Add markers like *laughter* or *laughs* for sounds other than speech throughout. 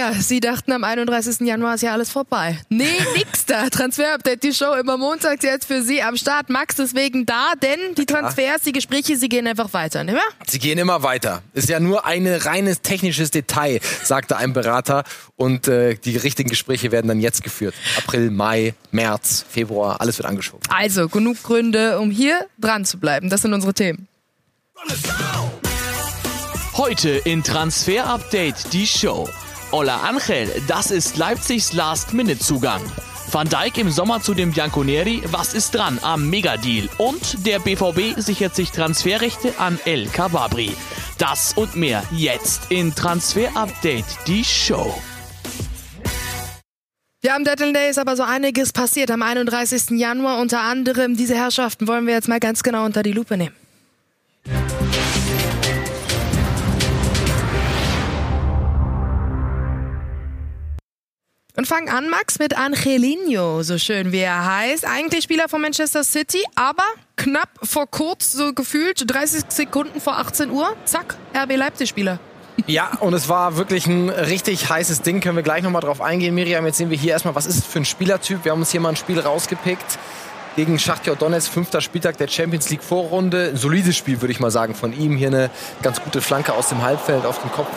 Ja, Sie dachten am 31. Januar ist ja alles vorbei. Nee, *laughs* nix da. Transfer-Update, die Show immer montags jetzt für Sie am Start. Max deswegen da, denn die Transfers, die Gespräche, sie gehen einfach weiter, nicht wahr? Sie gehen immer weiter. Ist ja nur ein reines technisches Detail, sagte ein Berater. Und äh, die richtigen Gespräche werden dann jetzt geführt. April, Mai, März, Februar, alles wird angeschoben. Also, genug Gründe, um hier dran zu bleiben. Das sind unsere Themen. Heute in Transfer Update die Show. Ola Angel, das ist Leipzigs Last-Minute-Zugang. Van Dijk im Sommer zu dem Bianconeri, was ist dran am Megadeal? Und der BVB sichert sich Transferrechte an El Kababri. Das und mehr jetzt in Transfer Update, die Show. Ja, am Deadline Day ist aber so einiges passiert. Am 31. Januar unter anderem diese Herrschaften wollen wir jetzt mal ganz genau unter die Lupe nehmen. Und fangen an, Max, mit Angelino, so schön wie er heißt. Eigentlich Spieler von Manchester City, aber knapp vor kurz, so gefühlt 30 Sekunden vor 18 Uhr, zack, RB Leipzig-Spieler. Ja, und es war wirklich ein richtig heißes Ding. Können wir gleich nochmal drauf eingehen, Miriam. Jetzt sehen wir hier erstmal, was ist es für ein Spielertyp? Wir haben uns hier mal ein Spiel rausgepickt gegen Schachtja Donetsk, fünfter Spieltag der Champions League Vorrunde. Ein solides Spiel, würde ich mal sagen, von ihm. Hier eine ganz gute Flanke aus dem Halbfeld auf den Kopf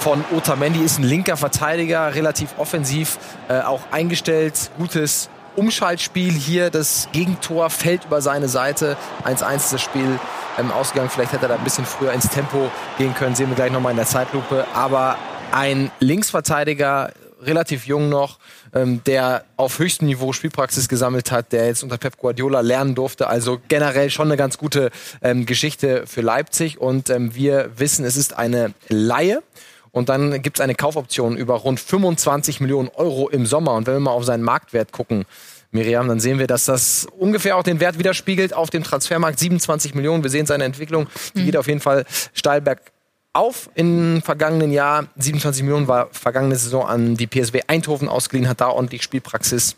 von Otamendi. Ist ein linker Verteidiger, relativ offensiv, äh, auch eingestellt. Gutes Umschaltspiel hier. Das Gegentor fällt über seine Seite. 1-1 ist das Spiel ähm, ausgegangen. Vielleicht hätte er da ein bisschen früher ins Tempo gehen können. Sehen wir gleich nochmal in der Zeitlupe. Aber ein Linksverteidiger, relativ jung noch, ähm, der auf höchstem Niveau Spielpraxis gesammelt hat, der jetzt unter Pep Guardiola lernen durfte. Also generell schon eine ganz gute ähm, Geschichte für Leipzig. Und ähm, wir wissen, es ist eine Laie. Und dann gibt es eine Kaufoption über rund 25 Millionen Euro im Sommer. Und wenn wir mal auf seinen Marktwert gucken, Miriam, dann sehen wir, dass das ungefähr auch den Wert widerspiegelt auf dem Transfermarkt. 27 Millionen. Wir sehen seine Entwicklung. Die mhm. geht auf jeden Fall steil bergauf im vergangenen Jahr. 27 Millionen war vergangene Saison an die PSW Eindhoven ausgeliehen, hat da ordentlich Spielpraxis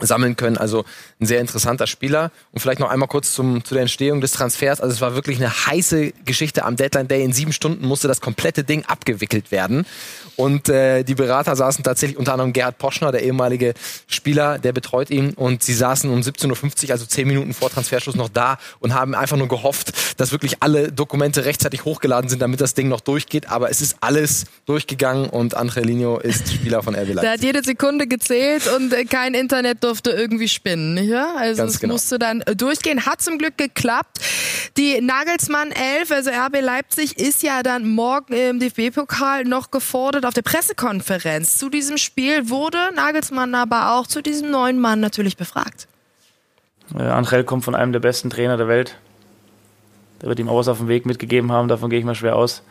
sammeln können. Also ein sehr interessanter Spieler. Und vielleicht noch einmal kurz zum, zu der Entstehung des Transfers. Also es war wirklich eine heiße Geschichte am Deadline Day. In sieben Stunden musste das komplette Ding abgewickelt werden. Und äh, die Berater saßen tatsächlich unter anderem Gerhard Poschner, der ehemalige Spieler, der betreut ihn. Und sie saßen um 17.50 Uhr, also zehn Minuten vor Transferschluss, noch da und haben einfach nur gehofft, dass wirklich alle Dokumente rechtzeitig hochgeladen sind, damit das Ding noch durchgeht. Aber es ist alles durchgegangen und Angelino ist Spieler von RB Leipzig. Da hat jede Sekunde gezählt und äh, kein Internet durfte irgendwie spinnen. Wahr? Also Ganz es genau. musste dann äh, durchgehen. Hat zum Glück geklappt. Die Nagelsmann 11, also RB Leipzig, ist ja dann morgen im DFB-Pokal noch gefordert auf der Pressekonferenz. Zu diesem Spiel wurde Nagelsmann aber auch zu diesem neuen Mann natürlich befragt. Äh, Angel kommt von einem der besten Trainer der Welt. Der wird ihm auch was auf dem Weg mitgegeben haben, davon gehe ich mal schwer aus.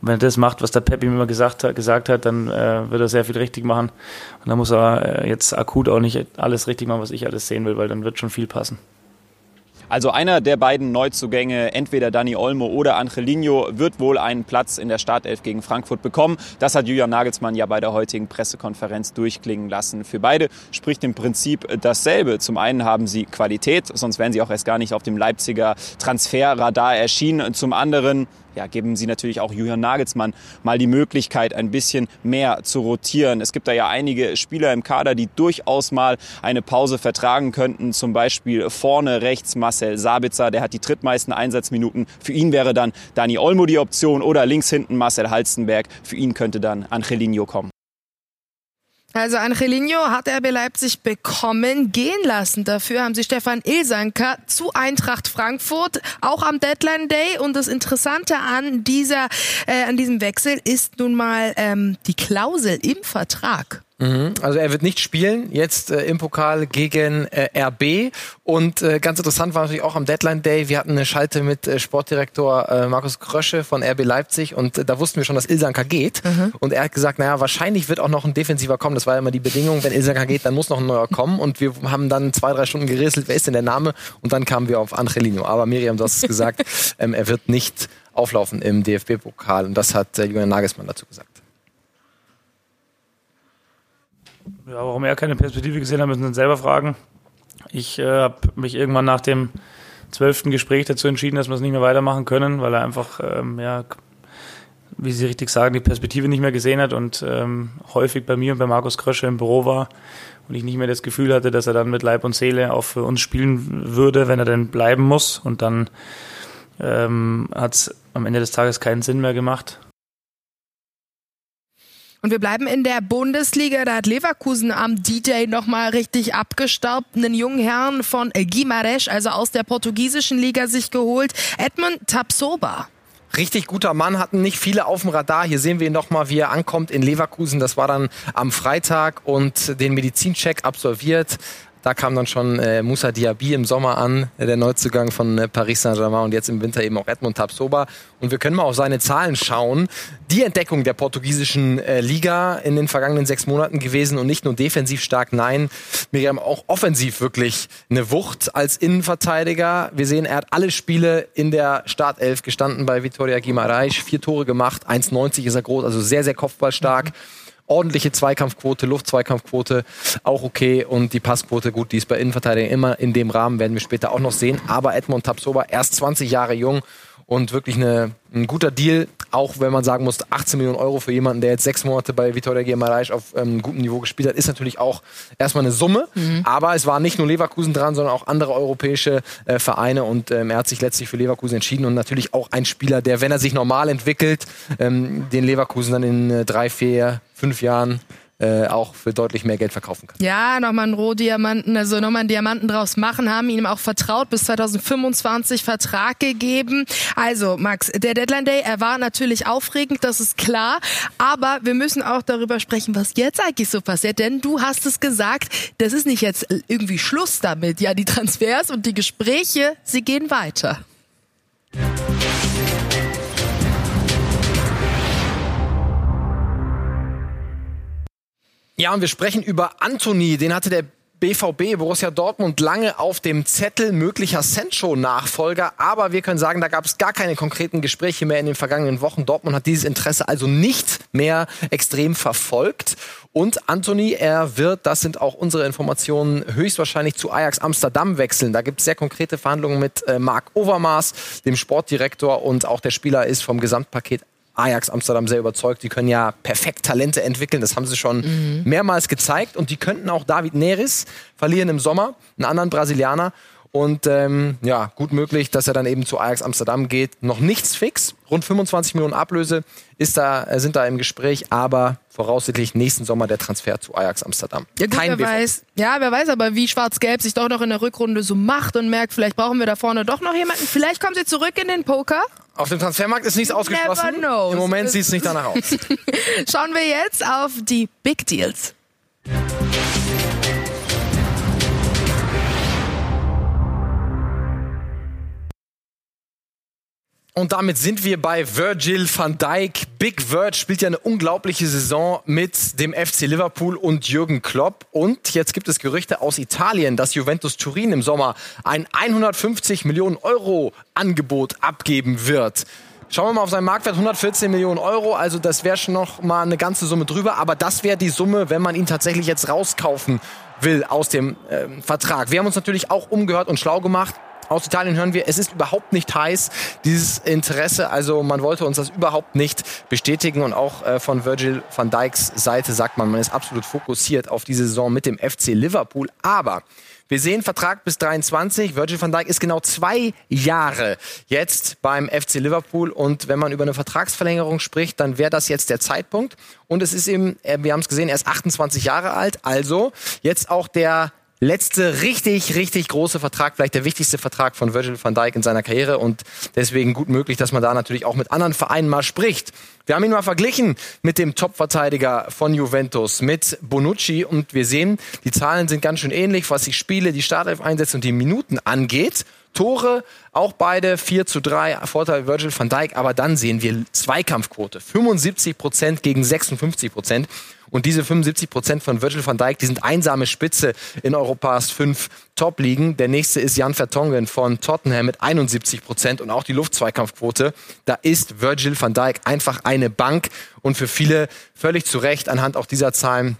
Und wenn er das macht, was der Pep ihm immer gesagt hat, gesagt hat dann äh, wird er sehr viel richtig machen. Und dann muss er äh, jetzt akut auch nicht alles richtig machen, was ich alles sehen will, weil dann wird schon viel passen. Also einer der beiden Neuzugänge, entweder Dani Olmo oder Angelino, wird wohl einen Platz in der Startelf gegen Frankfurt bekommen. Das hat Julian Nagelsmann ja bei der heutigen Pressekonferenz durchklingen lassen. Für beide spricht im Prinzip dasselbe. Zum einen haben sie Qualität, sonst wären sie auch erst gar nicht auf dem Leipziger Transferradar erschienen. Zum anderen ja, geben sie natürlich auch Julian Nagelsmann mal die Möglichkeit, ein bisschen mehr zu rotieren. Es gibt da ja einige Spieler im Kader, die durchaus mal eine Pause vertragen könnten. Zum Beispiel vorne rechts Marcel Sabitzer, der hat die drittmeisten Einsatzminuten. Für ihn wäre dann Dani Olmo die Option oder links hinten Marcel Halstenberg. Für ihn könnte dann Angelino kommen. Also Angelino hat RB Leipzig bekommen, gehen lassen. Dafür haben sie Stefan Ilsanker zu Eintracht Frankfurt, auch am Deadline Day. Und das Interessante an dieser, äh, an diesem Wechsel ist nun mal ähm, die Klausel im Vertrag. Mhm. Also er wird nicht spielen, jetzt äh, im Pokal gegen äh, RB. Und äh, ganz interessant war natürlich auch am Deadline Day, wir hatten eine Schalte mit äh, Sportdirektor äh, Markus Krösche von RB Leipzig und äh, da wussten wir schon, dass Ilsanka geht. Mhm. Und er hat gesagt, naja, wahrscheinlich wird auch noch ein Defensiver kommen. Das war ja immer die Bedingung, wenn Ilsanka geht, dann muss noch ein neuer kommen. Und wir haben dann zwei, drei Stunden gerätselt, wer ist denn der Name? Und dann kamen wir auf Angelino. Aber Miriam, du hast es *laughs* gesagt, ähm, er wird nicht auflaufen im DFB-Pokal. Und das hat äh, Julian Nagelsmann dazu gesagt. Ja, warum er keine Perspektive gesehen hat, müssen wir uns selber fragen. Ich äh, habe mich irgendwann nach dem zwölften Gespräch dazu entschieden, dass wir es nicht mehr weitermachen können, weil er einfach ähm, ja, wie Sie richtig sagen, die Perspektive nicht mehr gesehen hat und ähm, häufig bei mir und bei Markus Krösche im Büro war und ich nicht mehr das Gefühl hatte, dass er dann mit Leib und Seele auch für uns spielen würde, wenn er denn bleiben muss. Und dann ähm, hat es am Ende des Tages keinen Sinn mehr gemacht. Und wir bleiben in der Bundesliga. Da hat Leverkusen am D-Day nochmal richtig abgestaubt. Einen jungen Herrn von Guimarães, also aus der portugiesischen Liga, sich geholt. Edmund Tapsoba. Richtig guter Mann, hatten nicht viele auf dem Radar. Hier sehen wir ihn nochmal, wie er ankommt in Leverkusen. Das war dann am Freitag und den Medizincheck absolviert. Da kam dann schon äh, Moussa Diaby im Sommer an, der Neuzugang von äh, Paris Saint-Germain und jetzt im Winter eben auch Edmund Tapsoba. Und wir können mal auf seine Zahlen schauen. Die Entdeckung der portugiesischen äh, Liga in den vergangenen sechs Monaten gewesen und nicht nur defensiv stark, nein, Miriam auch offensiv wirklich eine Wucht als Innenverteidiger. Wir sehen, er hat alle Spiele in der Startelf gestanden bei Vitoria Guimarães, vier Tore gemacht, 1,90 ist er groß, also sehr, sehr kopfballstark. Mhm ordentliche Zweikampfquote, Luftzweikampfquote auch okay und die Passquote gut, die ist bei Innenverteidigern immer in dem Rahmen, werden wir später auch noch sehen. Aber Edmond Tapsoba, erst 20 Jahre jung und wirklich eine, ein guter Deal, auch wenn man sagen muss, 18 Millionen Euro für jemanden, der jetzt sechs Monate bei Vitoria Guimarães auf ähm, gutem Niveau gespielt hat, ist natürlich auch erstmal eine Summe. Mhm. Aber es war nicht nur Leverkusen dran, sondern auch andere europäische äh, Vereine und ähm, er hat sich letztlich für Leverkusen entschieden und natürlich auch ein Spieler, der, wenn er sich normal entwickelt, ähm, den Leverkusen dann in äh, drei, vier, fünf Jahren äh, auch für deutlich mehr Geld verkaufen kann. Ja, nochmal einen Rohdiamanten, also nochmal einen Diamanten draus machen, haben ihm auch vertraut, bis 2025 Vertrag gegeben. Also, Max, der Deadline Day, er war natürlich aufregend, das ist klar, aber wir müssen auch darüber sprechen, was jetzt eigentlich so passiert, denn du hast es gesagt, das ist nicht jetzt irgendwie Schluss damit. Ja, die Transfers und die Gespräche, sie gehen weiter. Ja, und wir sprechen über Anthony. Den hatte der BVB Borussia Dortmund lange auf dem Zettel möglicher Sancho-Nachfolger, aber wir können sagen, da gab es gar keine konkreten Gespräche mehr in den vergangenen Wochen. Dortmund hat dieses Interesse also nicht mehr extrem verfolgt. Und Anthony, er wird, das sind auch unsere Informationen, höchstwahrscheinlich zu Ajax Amsterdam wechseln. Da gibt es sehr konkrete Verhandlungen mit äh, Marc Overmars, dem Sportdirektor, und auch der Spieler ist vom Gesamtpaket Ajax Amsterdam sehr überzeugt. Die können ja perfekt Talente entwickeln. Das haben sie schon mhm. mehrmals gezeigt. Und die könnten auch David Neres verlieren im Sommer, einen anderen Brasilianer. Und ähm, ja, gut möglich, dass er dann eben zu Ajax Amsterdam geht. Noch nichts fix. Rund 25 Millionen Ablöse ist da, äh, sind da im Gespräch, aber voraussichtlich nächsten Sommer der Transfer zu Ajax Amsterdam. Ja, gut, Kein wer weiß, ja, wer weiß aber, wie Schwarz-Gelb sich doch noch in der Rückrunde so macht und merkt, vielleicht brauchen wir da vorne doch noch jemanden. Vielleicht kommen sie zurück in den Poker. Auf dem Transfermarkt ist nichts ausgeschlossen. Im Moment sieht es nicht danach aus. *laughs* Schauen wir jetzt auf die Big Deals. Und damit sind wir bei Virgil van Dijk. Big Virg spielt ja eine unglaubliche Saison mit dem FC Liverpool und Jürgen Klopp. Und jetzt gibt es Gerüchte aus Italien, dass Juventus Turin im Sommer ein 150 Millionen Euro Angebot abgeben wird. Schauen wir mal auf seinen Marktwert, 114 Millionen Euro. Also das wäre schon noch mal eine ganze Summe drüber. Aber das wäre die Summe, wenn man ihn tatsächlich jetzt rauskaufen will aus dem äh, Vertrag. Wir haben uns natürlich auch umgehört und schlau gemacht. Aus Italien hören wir, es ist überhaupt nicht heiß, dieses Interesse. Also man wollte uns das überhaupt nicht bestätigen. Und auch äh, von Virgil van Dijks Seite sagt man, man ist absolut fokussiert auf diese Saison mit dem FC Liverpool. Aber wir sehen Vertrag bis 23. Virgil van Dijk ist genau zwei Jahre jetzt beim FC Liverpool. Und wenn man über eine Vertragsverlängerung spricht, dann wäre das jetzt der Zeitpunkt. Und es ist eben, äh, wir haben es gesehen, er ist 28 Jahre alt. Also jetzt auch der letzte richtig, richtig große Vertrag, vielleicht der wichtigste Vertrag von Virgil van Dijk in seiner Karriere und deswegen gut möglich, dass man da natürlich auch mit anderen Vereinen mal spricht. Wir haben ihn mal verglichen mit dem Topverteidiger von Juventus, mit Bonucci und wir sehen, die Zahlen sind ganz schön ähnlich, was die Spiele, die Startelf-Einsätze und die Minuten angeht. Tore, auch beide 4 zu 3, Vorteil Virgil van Dijk, aber dann sehen wir Zweikampfquote, 75 Prozent gegen 56 Prozent. Und diese 75 Prozent von Virgil van Dijk, die sind einsame Spitze in Europas fünf Top-Ligen. Der nächste ist Jan Vertongen von Tottenham mit 71 Prozent und auch die Luftzweikampfquote. Da ist Virgil van Dijk einfach eine Bank und für viele völlig zu Recht anhand auch dieser Zahlen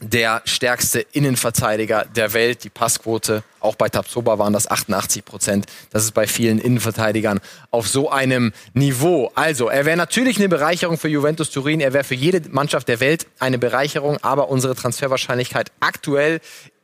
der stärkste Innenverteidiger der Welt. Die Passquote, auch bei Tabsoba waren das 88 Prozent. Das ist bei vielen Innenverteidigern auf so einem Niveau. Also, er wäre natürlich eine Bereicherung für Juventus Turin. Er wäre für jede Mannschaft der Welt eine Bereicherung. Aber unsere Transferwahrscheinlichkeit aktuell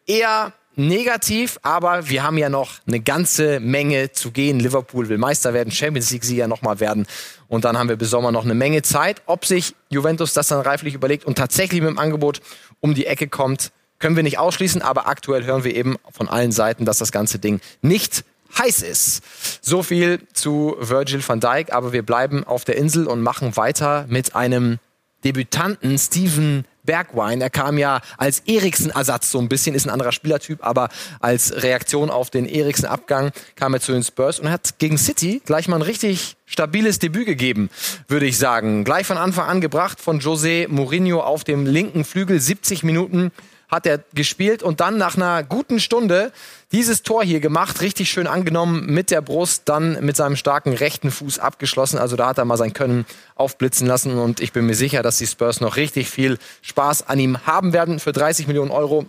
eher negativ, aber wir haben ja noch eine ganze Menge zu gehen. Liverpool will Meister werden, Champions League-Sieger nochmal werden. Und dann haben wir bis Sommer noch eine Menge Zeit. Ob sich Juventus das dann reiflich überlegt und tatsächlich mit dem Angebot um die Ecke kommt, können wir nicht ausschließen. Aber aktuell hören wir eben von allen Seiten, dass das ganze Ding nicht heiß ist. So viel zu Virgil van Dijk. Aber wir bleiben auf der Insel und machen weiter mit einem Debütanten, Steven Bergwijn. Er kam ja als Eriksen-Ersatz so ein bisschen, ist ein anderer Spielertyp, aber als Reaktion auf den Eriksen-Abgang kam er zu den Spurs und hat gegen City gleich mal ein richtig stabiles Debüt gegeben, würde ich sagen. Gleich von Anfang an gebracht von José Mourinho auf dem linken Flügel, 70 Minuten hat er gespielt und dann nach einer guten Stunde dieses Tor hier gemacht, richtig schön angenommen mit der Brust, dann mit seinem starken rechten Fuß abgeschlossen. Also da hat er mal sein Können aufblitzen lassen und ich bin mir sicher, dass die Spurs noch richtig viel Spaß an ihm haben werden für 30 Millionen Euro.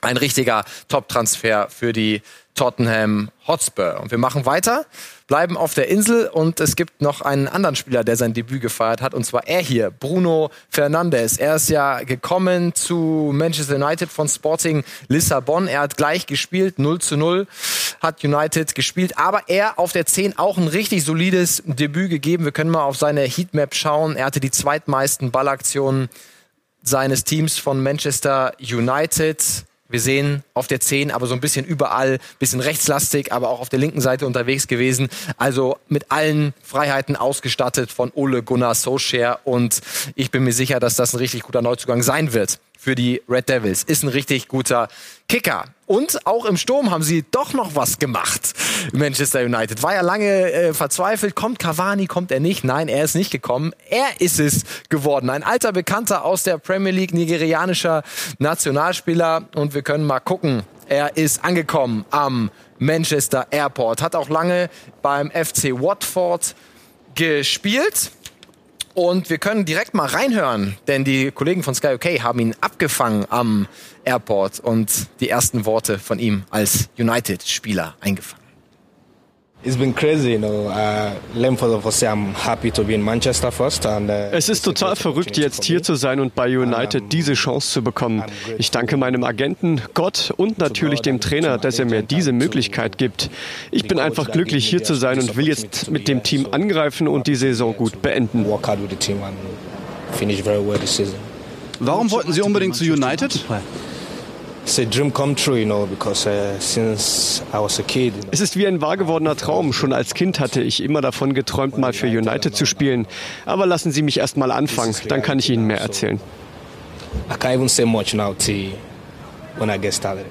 Ein richtiger Top-Transfer für die Tottenham Hotspur. Und wir machen weiter, bleiben auf der Insel und es gibt noch einen anderen Spieler, der sein Debüt gefeiert hat, und zwar er hier, Bruno Fernandes. Er ist ja gekommen zu Manchester United von Sporting Lissabon. Er hat gleich gespielt, 0 zu 0 hat United gespielt, aber er auf der 10 auch ein richtig solides Debüt gegeben. Wir können mal auf seine Heatmap schauen. Er hatte die zweitmeisten Ballaktionen seines Teams von Manchester United wir sehen auf der 10, aber so ein bisschen überall, bisschen rechtslastig, aber auch auf der linken Seite unterwegs gewesen. Also mit allen Freiheiten ausgestattet von Ole Gunnar Solskjaer und ich bin mir sicher, dass das ein richtig guter Neuzugang sein wird für die Red Devils. Ist ein richtig guter Kicker. Und auch im Sturm haben sie doch noch was gemacht. Manchester United war ja lange äh, verzweifelt. Kommt Cavani, kommt er nicht? Nein, er ist nicht gekommen. Er ist es geworden. Ein alter Bekannter aus der Premier League, nigerianischer Nationalspieler. Und wir können mal gucken. Er ist angekommen am Manchester Airport. Hat auch lange beim FC Watford gespielt und wir können direkt mal reinhören, denn die Kollegen von Sky OK haben ihn abgefangen am Airport und die ersten Worte von ihm als United-Spieler eingefangen. Es ist total verrückt, jetzt hier zu sein und bei United diese Chance zu bekommen. Ich danke meinem Agenten, Gott und natürlich dem Trainer, dass er mir diese Möglichkeit gibt. Ich bin einfach glücklich, hier zu sein und will jetzt mit dem Team angreifen und die Saison gut beenden. Warum wollten Sie unbedingt zu United? Es ist wie ein wahr gewordener Traum. Schon als Kind hatte ich immer davon geträumt, mal für United zu spielen. Aber lassen Sie mich erst mal anfangen, dann kann ich Ihnen mehr erzählen. I can't even say much now till when I get started.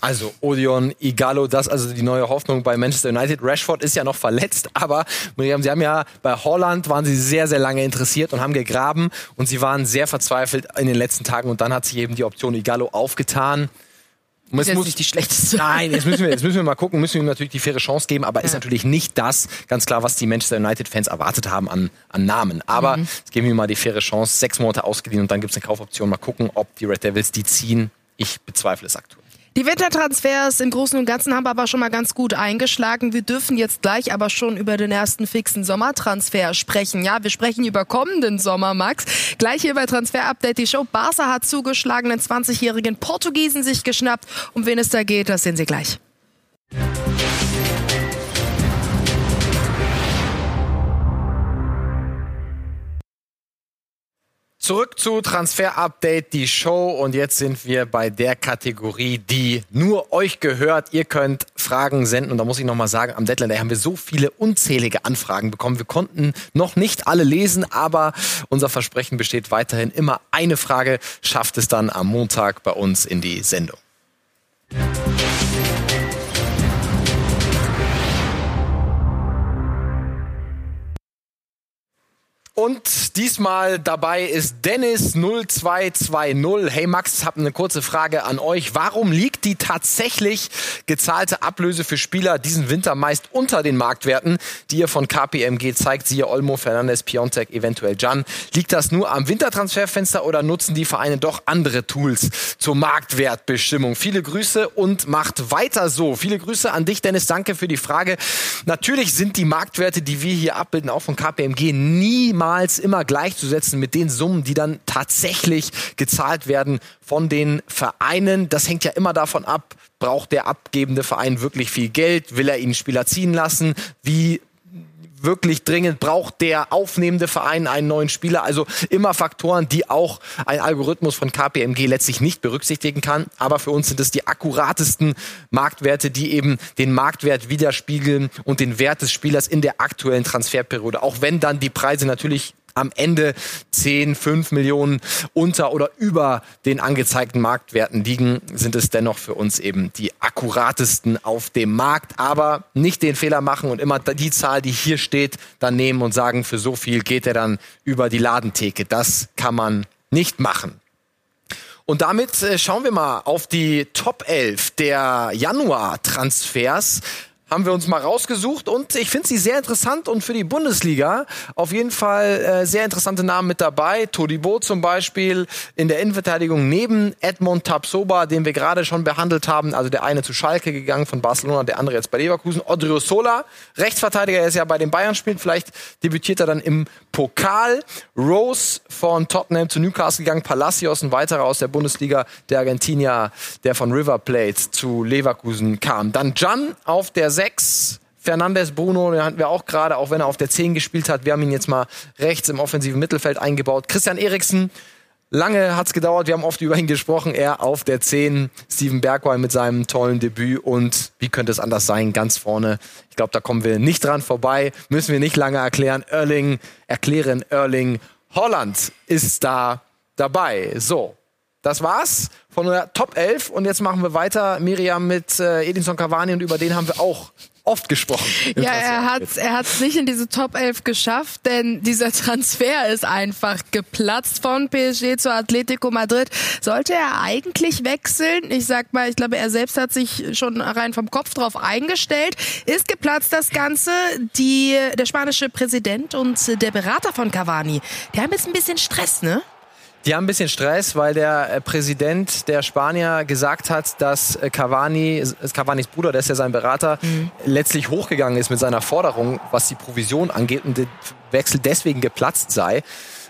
Also Odion, Igalo, das also die neue Hoffnung bei Manchester United. Rashford ist ja noch verletzt, aber Miriam, Sie haben ja bei Holland waren Sie sehr, sehr lange interessiert und haben gegraben und Sie waren sehr verzweifelt in den letzten Tagen und dann hat sich eben die Option Igalo aufgetan. Das ist muss, nicht die schlechteste. Nein, jetzt müssen wir, jetzt müssen wir mal gucken, müssen wir ihm natürlich die faire Chance geben, aber ja. ist natürlich nicht das, ganz klar, was die Manchester United-Fans erwartet haben an, an Namen. Aber mhm. jetzt geben wir ihm mal die faire Chance, sechs Monate ausgeliehen und dann gibt es eine Kaufoption. Mal gucken, ob die Red Devils die ziehen. Ich bezweifle es aktuell. Die Wintertransfers im Großen und Ganzen haben aber schon mal ganz gut eingeschlagen. Wir dürfen jetzt gleich aber schon über den ersten fixen Sommertransfer sprechen. Ja, wir sprechen über kommenden Sommer, Max. Gleich hier bei Transfer Update die Show. Barca hat zugeschlagen, den 20-jährigen Portugiesen sich geschnappt. Um wen es da geht, das sehen Sie gleich. Zurück zu Transfer Update, die Show. Und jetzt sind wir bei der Kategorie, die nur euch gehört. Ihr könnt Fragen senden. Und da muss ich nochmal sagen, am Deadline haben wir so viele unzählige Anfragen bekommen. Wir konnten noch nicht alle lesen, aber unser Versprechen besteht weiterhin. Immer eine Frage schafft es dann am Montag bei uns in die Sendung. Und diesmal dabei ist Dennis 0220. Hey Max, habe eine kurze Frage an euch. Warum liegt die tatsächlich gezahlte Ablöse für Spieler diesen Winter meist unter den Marktwerten, die ihr von KPMG zeigt? Siehe Olmo, Fernandes, Piontek, eventuell Jan. Liegt das nur am Wintertransferfenster oder nutzen die Vereine doch andere Tools zur Marktwertbestimmung? Viele Grüße und macht weiter so. Viele Grüße an dich, Dennis. Danke für die Frage. Natürlich sind die Marktwerte, die wir hier abbilden, auch von KPMG niemals niemals immer gleichzusetzen mit den Summen, die dann tatsächlich gezahlt werden von den Vereinen. Das hängt ja immer davon ab, braucht der abgebende Verein wirklich viel Geld? Will er ihn Spieler ziehen lassen? Wie wirklich dringend braucht der aufnehmende Verein einen neuen Spieler. Also immer Faktoren, die auch ein Algorithmus von KPMG letztlich nicht berücksichtigen kann. Aber für uns sind es die akkuratesten Marktwerte, die eben den Marktwert widerspiegeln und den Wert des Spielers in der aktuellen Transferperiode. Auch wenn dann die Preise natürlich am Ende 10, 5 Millionen unter oder über den angezeigten Marktwerten liegen, sind es dennoch für uns eben die akkuratesten auf dem Markt. Aber nicht den Fehler machen und immer die Zahl, die hier steht, dann nehmen und sagen, für so viel geht er dann über die Ladentheke. Das kann man nicht machen. Und damit äh, schauen wir mal auf die Top 11 der Januar-Transfers haben wir uns mal rausgesucht und ich finde sie sehr interessant und für die Bundesliga auf jeden Fall äh, sehr interessante Namen mit dabei. Todibo zum Beispiel in der Innenverteidigung neben Edmond Tapsoba, den wir gerade schon behandelt haben. Also der eine zu Schalke gegangen von Barcelona, der andere jetzt bei Leverkusen. Odrio Sola, Rechtsverteidiger, der ist ja bei den Bayern spielt. Vielleicht debütiert er dann im Pokal. Rose von Tottenham zu Newcastle gegangen. Palacios, ein weiterer aus der Bundesliga, der Argentinier, der von River Plate zu Leverkusen kam. Dann Jan auf der 6. Fernandes Bruno, den hatten wir auch gerade, auch wenn er auf der 10 gespielt hat. Wir haben ihn jetzt mal rechts im offensiven Mittelfeld eingebaut. Christian Eriksen, lange hat's gedauert, wir haben oft über ihn gesprochen. Er auf der 10, Steven Bergwijn mit seinem tollen Debüt und wie könnte es anders sein, ganz vorne. Ich glaube, da kommen wir nicht dran vorbei, müssen wir nicht lange erklären. Erling, erklären, Erling Holland ist da dabei. So, das war's von der Top 11 und jetzt machen wir weiter, Miriam, mit äh, Edinson Cavani und über den haben wir auch oft gesprochen. Ja, er hat er hat's nicht in diese Top 11 geschafft, denn dieser Transfer ist einfach geplatzt von PSG zu Atletico Madrid. Sollte er eigentlich wechseln? Ich sag mal, ich glaube, er selbst hat sich schon rein vom Kopf drauf eingestellt. Ist geplatzt das Ganze. Die, der spanische Präsident und der Berater von Cavani, die haben jetzt ein bisschen Stress, ne? Die haben ein bisschen Stress, weil der äh, Präsident der Spanier gesagt hat, dass äh, Cavani, Cavanis Bruder, der ist ja sein Berater, mhm. letztlich hochgegangen ist mit seiner Forderung, was die Provision angeht und der Wechsel deswegen geplatzt sei.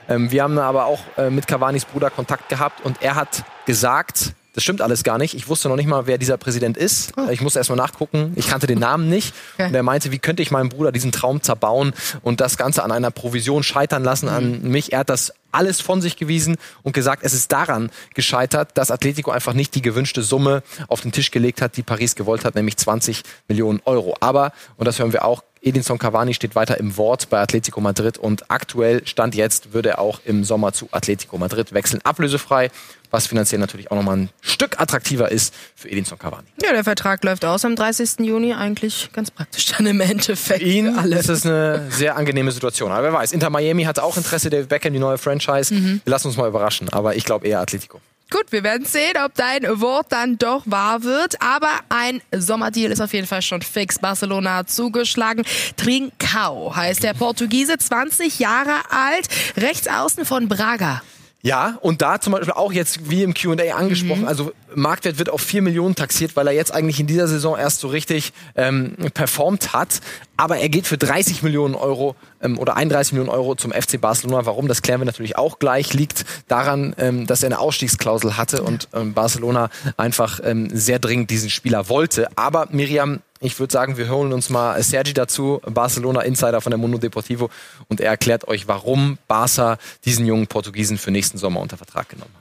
Ähm, wir haben aber auch äh, mit Cavanis Bruder Kontakt gehabt und er hat gesagt, das stimmt alles gar nicht. Ich wusste noch nicht mal, wer dieser Präsident ist. Oh. Ich musste erst mal nachgucken. Ich kannte den Namen nicht. Okay. Und er meinte, wie könnte ich meinem Bruder diesen Traum zerbauen und das Ganze an einer Provision scheitern lassen mhm. an mich. Er hat das alles von sich gewiesen und gesagt, es ist daran gescheitert, dass Atletico einfach nicht die gewünschte Summe auf den Tisch gelegt hat, die Paris gewollt hat, nämlich 20 Millionen Euro. Aber, und das hören wir auch, Edinson Cavani steht weiter im Wort bei Atletico Madrid und aktuell Stand jetzt würde er auch im Sommer zu Atletico Madrid wechseln, ablösefrei, was finanziell natürlich auch nochmal ein Stück attraktiver ist für Edinson Cavani. Ja, der Vertrag läuft aus am 30. Juni, eigentlich ganz praktisch dann im Endeffekt. Für ihn alle. ist es eine sehr angenehme Situation. Aber wer weiß, Inter Miami hat auch Interesse, David Beckham, die neue Franchise. Mhm. Wir lassen uns mal überraschen, aber ich glaube eher Atletico. Gut, wir werden sehen, ob dein Wort dann doch wahr wird. Aber ein Sommerdeal ist auf jeden Fall schon fix. Barcelona hat zugeschlagen. Trincao heißt der Portugiese, 20 Jahre alt, rechts außen von Braga. Ja, und da zum Beispiel auch jetzt wie im Q&A angesprochen, mhm. also Marktwert wird auf 4 Millionen taxiert, weil er jetzt eigentlich in dieser Saison erst so richtig ähm, performt hat. Aber er geht für 30 Millionen Euro ähm, oder 31 Millionen Euro zum FC Barcelona. Warum? Das klären wir natürlich auch gleich. Liegt daran, ähm, dass er eine Ausstiegsklausel hatte und ähm, Barcelona einfach ähm, sehr dringend diesen Spieler wollte. Aber Miriam, ich würde sagen, wir holen uns mal Sergi dazu, Barcelona Insider von der Mundo Deportivo, und er erklärt euch, warum Barca diesen jungen Portugiesen für nächsten Sommer unter Vertrag genommen hat.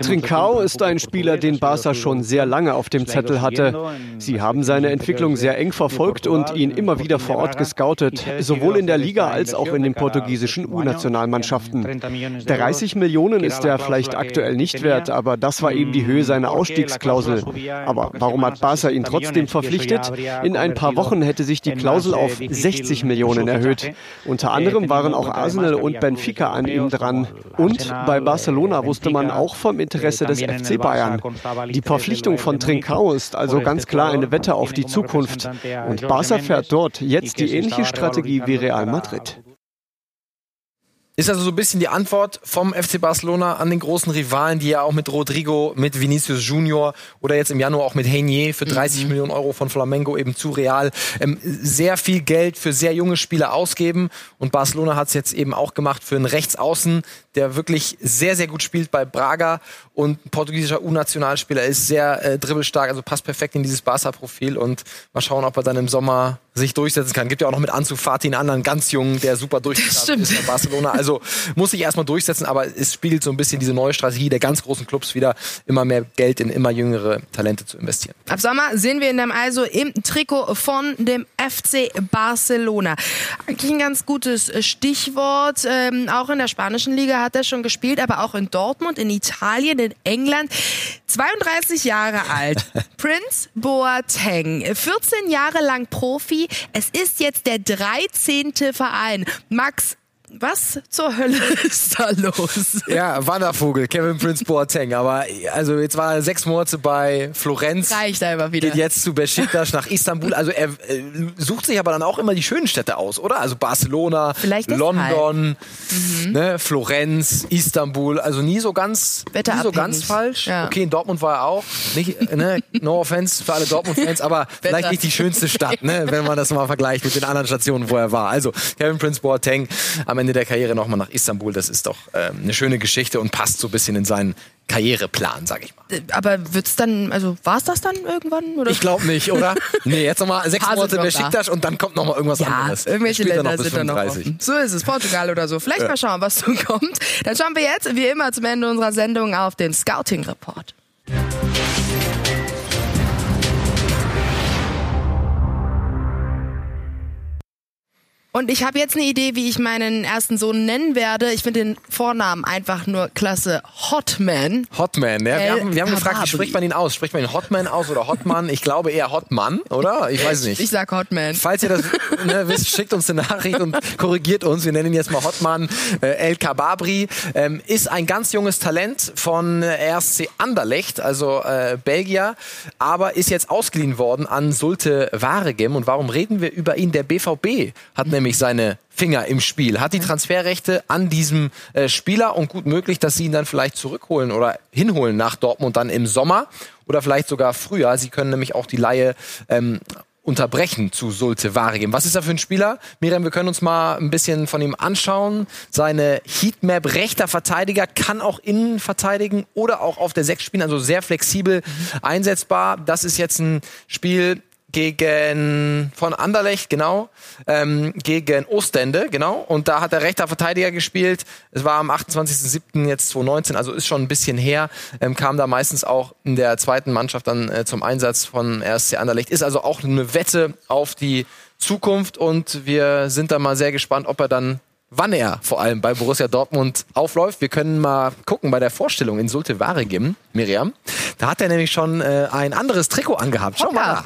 Trincao ist ein Spieler, den Barca schon sehr lange auf dem Zettel hatte. Sie haben seine Entwicklung sehr eng verfolgt und ihn immer wieder vor Ort gescoutet, sowohl in der Liga als auch in den portugiesischen U-Nationalmannschaften. 30 Millionen ist er vielleicht aktuell nicht wert, aber das war eben die Höhe seiner Ausstiegsklausel. Aber warum hat Barca ihn trotzdem verpflichtet? In ein paar Wochen hätte sich die Klausel auf 60 Millionen erhöht. Unter anderem waren auch Arsenal und Benfica an ihm dran. Und und bei Barcelona wusste man auch vom Interesse des FC Bayern. Die Verpflichtung von Trincao ist also ganz klar eine Wette auf die Zukunft. Und Barca fährt dort jetzt die ähnliche Strategie wie Real Madrid. Ist also so ein bisschen die Antwort vom FC Barcelona an den großen Rivalen, die ja auch mit Rodrigo, mit Vinicius Junior oder jetzt im Januar auch mit Heinier für 30 mhm. Millionen Euro von Flamengo eben zu Real ähm, sehr viel Geld für sehr junge Spieler ausgeben. Und Barcelona hat es jetzt eben auch gemacht für einen Rechtsaußen, der wirklich sehr, sehr gut spielt bei Braga und ein portugiesischer U-Nationalspieler ist sehr äh, dribbelstark, also passt perfekt in dieses Barca-Profil und mal schauen, ob er dann im Sommer sich durchsetzen kann. Gibt ja auch noch mit Ansu Fati einen anderen ganz jungen, der super durchgesetzt ist bei Barcelona. Also muss sich erstmal durchsetzen, aber es spiegelt so ein bisschen diese neue Strategie der ganz großen Clubs wieder, immer mehr Geld in immer jüngere Talente zu investieren. Ab Sommer sehen wir ihn dann also im Trikot von dem FC Barcelona. Eigentlich ein ganz gutes Stichwort. Ähm, auch in der spanischen Liga hat er schon gespielt, aber auch in Dortmund, in Italien, in England. 32 Jahre alt. *laughs* Prince Boateng, 14 Jahre lang Profi. Es ist jetzt der 13. Verein. Max, was zur Hölle *laughs* ist da los? Ja, Wandervogel, Kevin Prince Boateng. Aber also jetzt war er sechs Monate bei Florenz. Reicht einfach wieder. Geht jetzt zu Besiktas nach Istanbul. Also er äh, sucht sich aber dann auch immer die schönen Städte aus, oder? Also Barcelona, Vielleicht London, mhm. ne, Florenz, Istanbul. Also nie so ganz, nie so ganz falsch. Ja. Okay, in Dortmund war er auch. Nicht, ne, no offense für alle Dortmund-Fans, aber *laughs* vielleicht nicht die schönste Stadt, ne, wenn man das mal vergleicht mit den anderen Stationen, wo er war. Also Kevin Prince Boateng am Ende der Karriere nochmal nach Istanbul. Das ist doch äh, eine schöne Geschichte und passt so ein bisschen in seinen Karriereplan, sag ich mal. Äh, aber wird's dann, also war es das dann irgendwann? Oder? Ich glaube nicht, oder? *laughs* nee, jetzt nochmal sechs Monate Besiktas und dann kommt nochmal irgendwas ja, anderes. Irgendwelche Länder sind dann noch offen. So ist es, Portugal oder so. Vielleicht ja. mal schauen, was *laughs* so kommt. Dann schauen wir jetzt, wie immer, zum Ende unserer Sendung auf den Scouting-Report. Und ich habe jetzt eine Idee, wie ich meinen ersten Sohn nennen werde. Ich finde den Vornamen einfach nur klasse. Hotman. Hotman, ja. Wir haben, wir haben gefragt, wie spricht man ihn aus? Spricht man ihn Hotman aus oder Hotman? Ich glaube eher Hotman, oder? Ich weiß nicht. Ich sag Hotman. Falls ihr das ne, wisst, schickt uns eine Nachricht und korrigiert uns. Wir nennen ihn jetzt mal Hotman. Äh, El Kababri ähm, ist ein ganz junges Talent von RSC Anderlecht, also äh, Belgier, aber ist jetzt ausgeliehen worden an Sulte Waregem. Und warum reden wir über ihn? Der BVB hat nämlich nämlich seine Finger im Spiel, hat die Transferrechte an diesem äh, Spieler und gut möglich, dass sie ihn dann vielleicht zurückholen oder hinholen nach Dortmund dann im Sommer oder vielleicht sogar früher. Sie können nämlich auch die Laie ähm, unterbrechen zu Sulte Waregem. Was ist er für ein Spieler? Miriam, wir können uns mal ein bisschen von ihm anschauen. Seine Heatmap rechter Verteidiger kann auch innen verteidigen oder auch auf der Sechs spielen, also sehr flexibel einsetzbar. Das ist jetzt ein Spiel, gegen von Anderlecht, genau, ähm, gegen Ostende, genau. Und da hat der rechter Verteidiger gespielt. Es war am 28.07. jetzt 2019, also ist schon ein bisschen her. Ähm, kam da meistens auch in der zweiten Mannschaft dann äh, zum Einsatz von RSC Anderlecht. Ist also auch eine Wette auf die Zukunft und wir sind da mal sehr gespannt, ob er dann wann er vor allem bei Borussia Dortmund aufläuft. Wir können mal gucken bei der Vorstellung in Sulte Waregem, Miriam. Da hat er nämlich schon äh, ein anderes Trikot angehabt. Schau mal.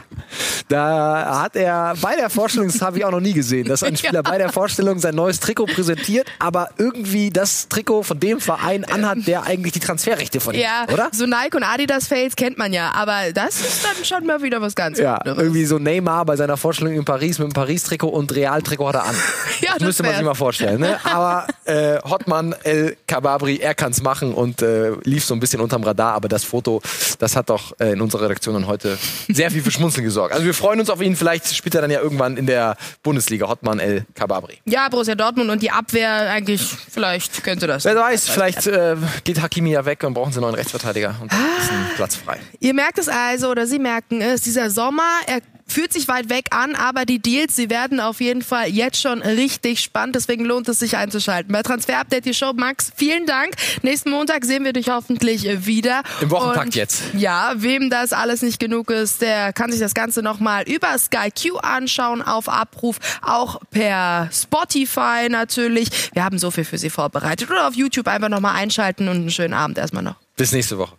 Da hat er bei der Vorstellung, das habe ich auch noch nie gesehen, dass ein *laughs* Spieler bei der Vorstellung sein neues Trikot präsentiert, aber irgendwie das Trikot von dem Verein anhat, der eigentlich die Transferrechte von ihm, ja, oder? So Nike und Adidas Fails kennt man ja, aber das ist dann schon mal wieder was ganz Ja, anderes. irgendwie so Neymar bei seiner Vorstellung in Paris mit dem Paris-Trikot und Real-Trikot hat er an. *laughs* ja, das, das müsste man sich mal vorstellen. Ne? Aber äh, Hotman El Kababri, er kann es machen und äh, lief so ein bisschen unterm Radar, aber das Foto, das hat doch äh, in unserer Redaktion heute sehr viel für Schmunzeln gesorgt. Also wir freuen uns auf ihn. Vielleicht spielt er dann ja irgendwann in der Bundesliga. Hotman El Kababri. Ja, Borussia Dortmund und die Abwehr eigentlich, vielleicht könnte das. Wer weiß, vielleicht äh, geht Hakimi ja weg und brauchen sie einen neuen Rechtsverteidiger und dann ist ein Platz frei. Ihr merkt es also, oder Sie merken es, dieser Sommer, er fühlt sich weit weg an, aber die Deals, sie werden auf jeden Fall jetzt schon richtig spannend. Deswegen lohnt es sich einzuschalten. Bei Transfer Update die Show. Max, vielen Dank. Nächsten Montag sehen wir dich hoffentlich wieder. Im Wochenpakt jetzt. Ja, wem das alles nicht genug ist, der kann sich das Ganze nochmal über Sky Q anschauen auf Abruf, auch per Spotify natürlich. Wir haben so viel für Sie vorbereitet. Oder auf YouTube einfach nochmal einschalten und einen schönen Abend erstmal noch. Bis nächste Woche.